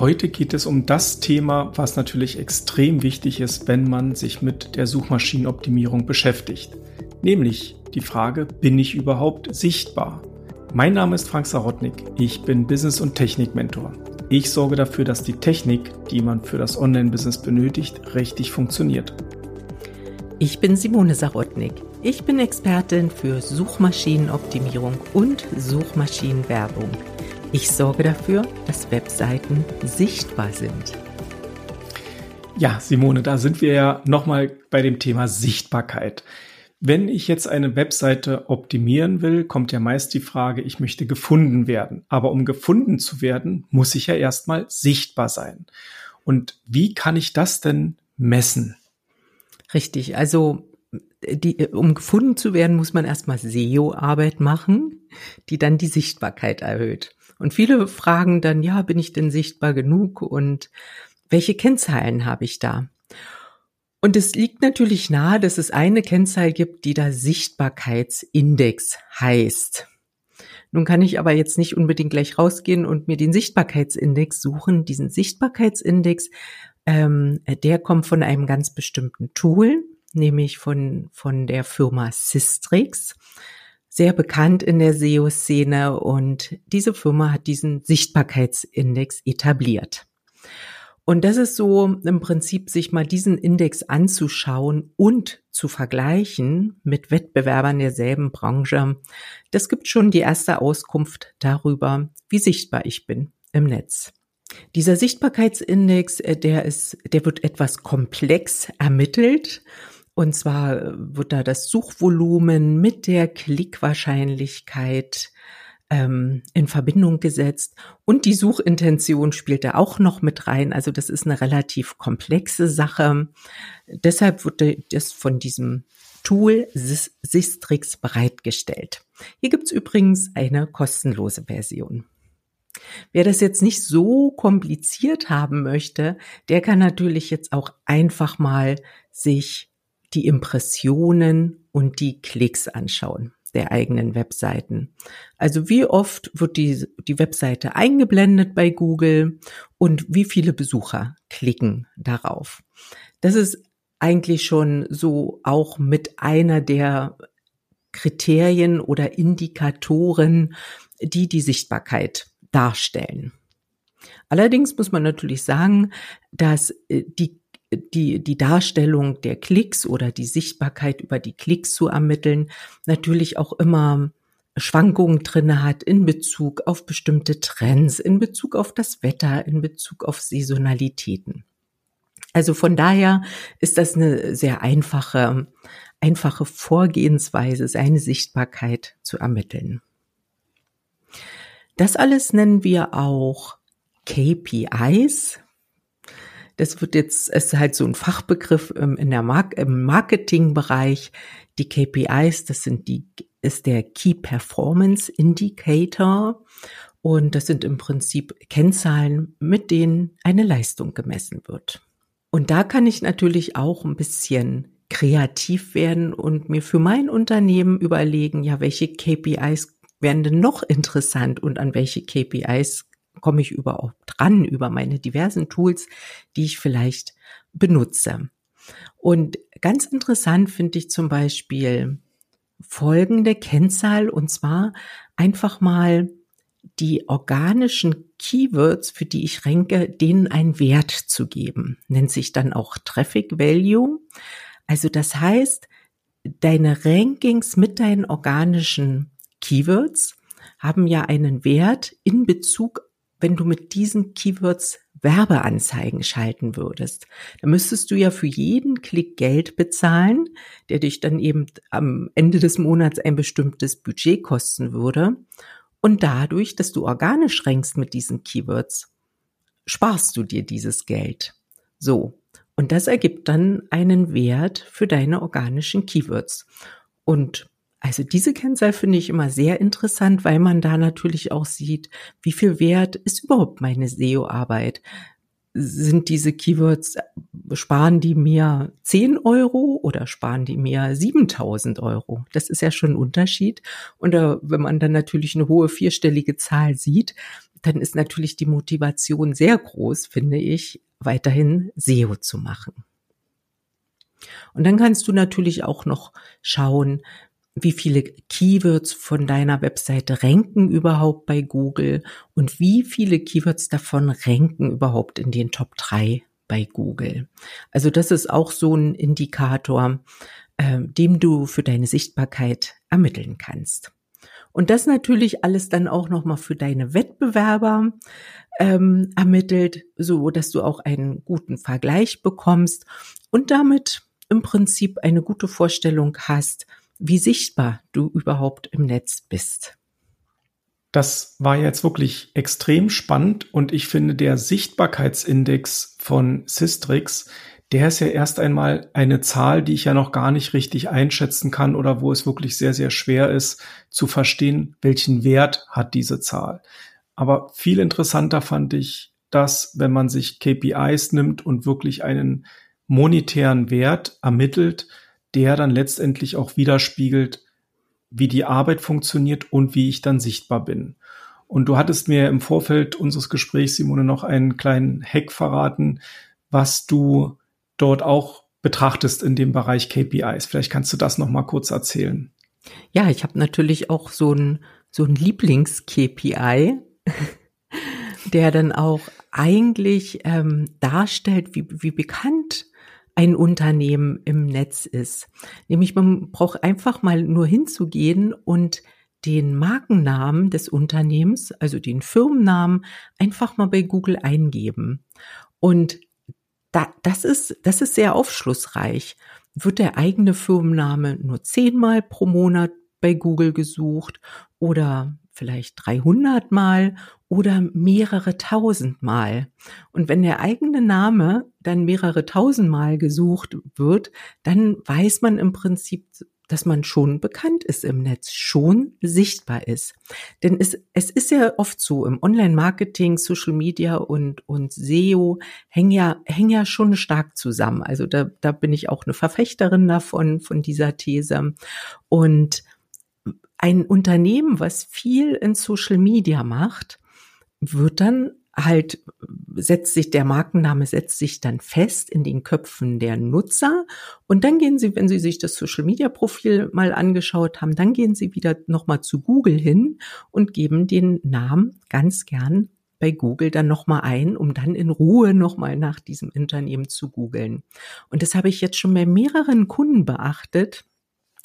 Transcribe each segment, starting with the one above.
heute geht es um das Thema, was natürlich extrem wichtig ist, wenn man sich mit der Suchmaschinenoptimierung beschäftigt. Nämlich die Frage, bin ich überhaupt sichtbar? Mein Name ist Frank Sarotnik. Ich bin Business- und Technik-Mentor. Ich sorge dafür, dass die Technik, die man für das Online-Business benötigt, richtig funktioniert. Ich bin Simone Sarotnik. Ich bin Expertin für Suchmaschinenoptimierung und Suchmaschinenwerbung. Ich sorge dafür, dass Webseiten sichtbar sind. Ja, Simone, da sind wir ja nochmal bei dem Thema Sichtbarkeit. Wenn ich jetzt eine Webseite optimieren will, kommt ja meist die Frage, ich möchte gefunden werden. Aber um gefunden zu werden, muss ich ja erstmal sichtbar sein. Und wie kann ich das denn messen? Richtig, also die, um gefunden zu werden, muss man erstmal SEO-Arbeit machen, die dann die Sichtbarkeit erhöht. Und viele fragen dann, ja, bin ich denn sichtbar genug und welche Kennzahlen habe ich da? Und es liegt natürlich nahe, dass es eine Kennzahl gibt, die da Sichtbarkeitsindex heißt. Nun kann ich aber jetzt nicht unbedingt gleich rausgehen und mir den Sichtbarkeitsindex suchen. Diesen Sichtbarkeitsindex ähm, der kommt von einem ganz bestimmten Tool, nämlich von, von der Firma Systrix. Sehr bekannt in der SEO-Szene und diese Firma hat diesen Sichtbarkeitsindex etabliert. Und das ist so im Prinzip, sich mal diesen Index anzuschauen und zu vergleichen mit Wettbewerbern derselben Branche. Das gibt schon die erste Auskunft darüber, wie sichtbar ich bin im Netz. Dieser Sichtbarkeitsindex, äh, der ist, der wird etwas komplex ermittelt. Und zwar äh, wird da das Suchvolumen mit der Klickwahrscheinlichkeit ähm, in Verbindung gesetzt. Und die Suchintention spielt da auch noch mit rein. Also das ist eine relativ komplexe Sache. Deshalb wurde das von diesem Tool Sistrix bereitgestellt. Hier gibt's übrigens eine kostenlose Version. Wer das jetzt nicht so kompliziert haben möchte, der kann natürlich jetzt auch einfach mal sich die Impressionen und die Klicks anschauen der eigenen Webseiten. Also wie oft wird die, die Webseite eingeblendet bei Google und wie viele Besucher klicken darauf. Das ist eigentlich schon so auch mit einer der Kriterien oder Indikatoren, die die Sichtbarkeit darstellen. Allerdings muss man natürlich sagen, dass äh, die die, die Darstellung der Klicks oder die Sichtbarkeit über die Klicks zu ermitteln, natürlich auch immer Schwankungen drinne hat in Bezug auf bestimmte Trends, in Bezug auf das Wetter, in Bezug auf Saisonalitäten. Also von daher ist das eine sehr einfache, einfache Vorgehensweise, seine Sichtbarkeit zu ermitteln. Das alles nennen wir auch KPIs. Das wird jetzt, ist halt so ein Fachbegriff ähm, in der Mark im Marketingbereich. Die KPIs, das sind die, ist der Key Performance Indicator. Und das sind im Prinzip Kennzahlen, mit denen eine Leistung gemessen wird. Und da kann ich natürlich auch ein bisschen kreativ werden und mir für mein Unternehmen überlegen, ja, welche KPIs wären denn noch interessant und an welche KPIs komme ich überhaupt dran über meine diversen Tools, die ich vielleicht benutze. Und ganz interessant finde ich zum Beispiel folgende Kennzahl und zwar einfach mal die organischen Keywords, für die ich ranke, denen einen Wert zu geben. Nennt sich dann auch Traffic Value. Also das heißt, deine Rankings mit deinen organischen Keywords haben ja einen Wert in Bezug, wenn du mit diesen Keywords Werbeanzeigen schalten würdest. Da müsstest du ja für jeden Klick Geld bezahlen, der dich dann eben am Ende des Monats ein bestimmtes Budget kosten würde. Und dadurch, dass du organisch rankst mit diesen Keywords, sparst du dir dieses Geld. So. Und das ergibt dann einen Wert für deine organischen Keywords. Und also diese Kennzahl finde ich immer sehr interessant, weil man da natürlich auch sieht, wie viel wert ist überhaupt meine SEO-Arbeit. sind diese Keywords, sparen die mir 10 Euro oder sparen die mir 7000 Euro? Das ist ja schon ein Unterschied. Und äh, wenn man dann natürlich eine hohe vierstellige Zahl sieht, dann ist natürlich die Motivation sehr groß, finde ich, weiterhin SEO zu machen. Und dann kannst du natürlich auch noch schauen, wie viele Keywords von deiner Webseite ranken überhaupt bei Google und wie viele Keywords davon ranken überhaupt in den Top 3 bei Google. Also das ist auch so ein Indikator, äh, dem du für deine Sichtbarkeit ermitteln kannst. Und das natürlich alles dann auch nochmal für deine Wettbewerber ähm, ermittelt, so dass du auch einen guten Vergleich bekommst und damit im Prinzip eine gute Vorstellung hast, wie sichtbar du überhaupt im Netz bist. Das war jetzt wirklich extrem spannend und ich finde, der Sichtbarkeitsindex von Systrix, der ist ja erst einmal eine Zahl, die ich ja noch gar nicht richtig einschätzen kann oder wo es wirklich sehr, sehr schwer ist zu verstehen, welchen Wert hat diese Zahl. Aber viel interessanter fand ich dass wenn man sich KPIs nimmt und wirklich einen monetären Wert ermittelt, der dann letztendlich auch widerspiegelt, wie die Arbeit funktioniert und wie ich dann sichtbar bin. Und du hattest mir im Vorfeld unseres Gesprächs, Simone, noch einen kleinen Hack verraten, was du dort auch betrachtest in dem Bereich KPIs. Vielleicht kannst du das noch mal kurz erzählen. Ja, ich habe natürlich auch so ein so ein Lieblings-KPI, der dann auch eigentlich ähm, darstellt, wie, wie bekannt ein Unternehmen im Netz ist. Nämlich man braucht einfach mal nur hinzugehen und den Markennamen des Unternehmens, also den Firmennamen, einfach mal bei Google eingeben. Und da, das ist, das ist sehr aufschlussreich. Wird der eigene Firmenname nur zehnmal pro Monat bei Google gesucht oder vielleicht 300 Mal oder mehrere tausend Mal. Und wenn der eigene Name dann mehrere tausend Mal gesucht wird, dann weiß man im Prinzip, dass man schon bekannt ist im Netz, schon sichtbar ist. Denn es, es ist ja oft so, im Online-Marketing, Social Media und, und SEO hängen ja, hängen ja schon stark zusammen. Also da, da bin ich auch eine Verfechterin davon, von dieser These. Und ein Unternehmen, was viel in Social Media macht, wird dann halt, setzt sich, der Markenname setzt sich dann fest in den Köpfen der Nutzer. Und dann gehen Sie, wenn Sie sich das Social Media Profil mal angeschaut haben, dann gehen Sie wieder nochmal zu Google hin und geben den Namen ganz gern bei Google dann nochmal ein, um dann in Ruhe nochmal nach diesem Unternehmen zu googeln. Und das habe ich jetzt schon bei mehreren Kunden beachtet,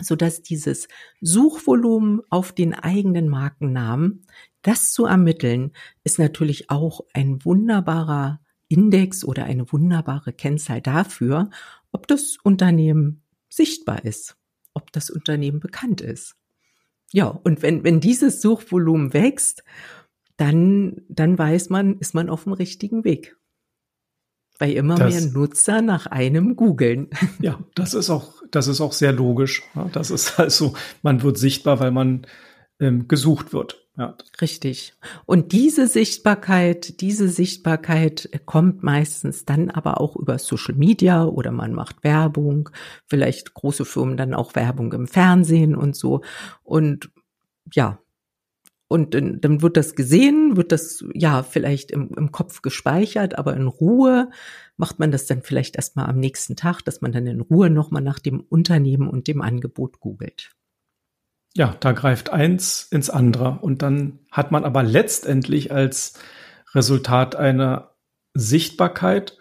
so dass dieses Suchvolumen auf den eigenen Markennamen, das zu ermitteln, ist natürlich auch ein wunderbarer Index oder eine wunderbare Kennzahl dafür, ob das Unternehmen sichtbar ist, ob das Unternehmen bekannt ist. Ja, und wenn, wenn dieses Suchvolumen wächst, dann, dann weiß man, ist man auf dem richtigen Weg. Weil immer das, mehr Nutzer nach einem googeln. Ja, das ist auch, das ist auch sehr logisch. Das ist also, man wird sichtbar, weil man ähm, gesucht wird. Ja. Richtig. Und diese Sichtbarkeit, diese Sichtbarkeit kommt meistens dann aber auch über Social Media oder man macht Werbung, vielleicht große Firmen dann auch Werbung im Fernsehen und so. Und ja, und dann, wird das gesehen, wird das ja vielleicht im, im Kopf gespeichert, aber in Ruhe macht man das dann vielleicht erstmal am nächsten Tag, dass man dann in Ruhe nochmal nach dem Unternehmen und dem Angebot googelt. Ja, da greift eins ins andere und dann hat man aber letztendlich als Resultat eine Sichtbarkeit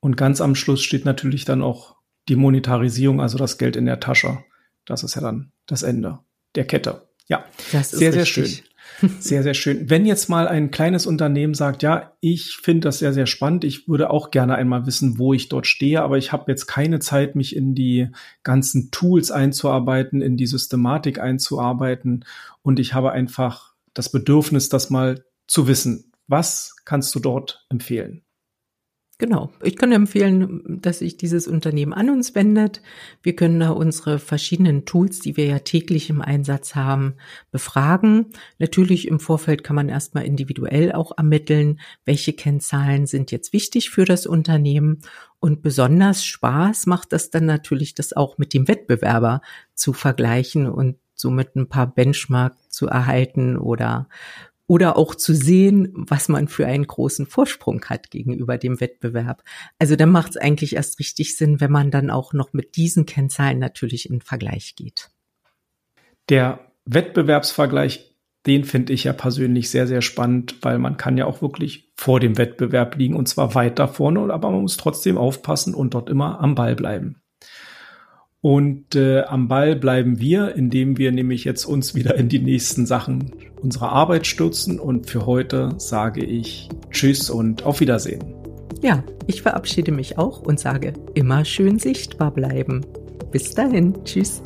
und ganz am Schluss steht natürlich dann auch die Monetarisierung, also das Geld in der Tasche. Das ist ja dann das Ende der Kette. Ja, sehr, sehr schön. Sehr, sehr schön. Wenn jetzt mal ein kleines Unternehmen sagt, ja, ich finde das sehr, sehr spannend, ich würde auch gerne einmal wissen, wo ich dort stehe, aber ich habe jetzt keine Zeit, mich in die ganzen Tools einzuarbeiten, in die Systematik einzuarbeiten und ich habe einfach das Bedürfnis, das mal zu wissen. Was kannst du dort empfehlen? Genau. Ich kann empfehlen, dass sich dieses Unternehmen an uns wendet. Wir können da unsere verschiedenen Tools, die wir ja täglich im Einsatz haben, befragen. Natürlich im Vorfeld kann man erstmal individuell auch ermitteln, welche Kennzahlen sind jetzt wichtig für das Unternehmen. Und besonders Spaß macht das dann natürlich, das auch mit dem Wettbewerber zu vergleichen und somit ein paar Benchmark zu erhalten oder oder auch zu sehen, was man für einen großen Vorsprung hat gegenüber dem Wettbewerb. Also dann macht es eigentlich erst richtig Sinn, wenn man dann auch noch mit diesen Kennzahlen natürlich in Vergleich geht. Der Wettbewerbsvergleich, den finde ich ja persönlich sehr, sehr spannend, weil man kann ja auch wirklich vor dem Wettbewerb liegen und zwar weiter vorne, aber man muss trotzdem aufpassen und dort immer am Ball bleiben. Und äh, am Ball bleiben wir, indem wir nämlich jetzt uns wieder in die nächsten Sachen unserer Arbeit stürzen. Und für heute sage ich Tschüss und auf Wiedersehen. Ja, ich verabschiede mich auch und sage immer schön sichtbar bleiben. Bis dahin, tschüss.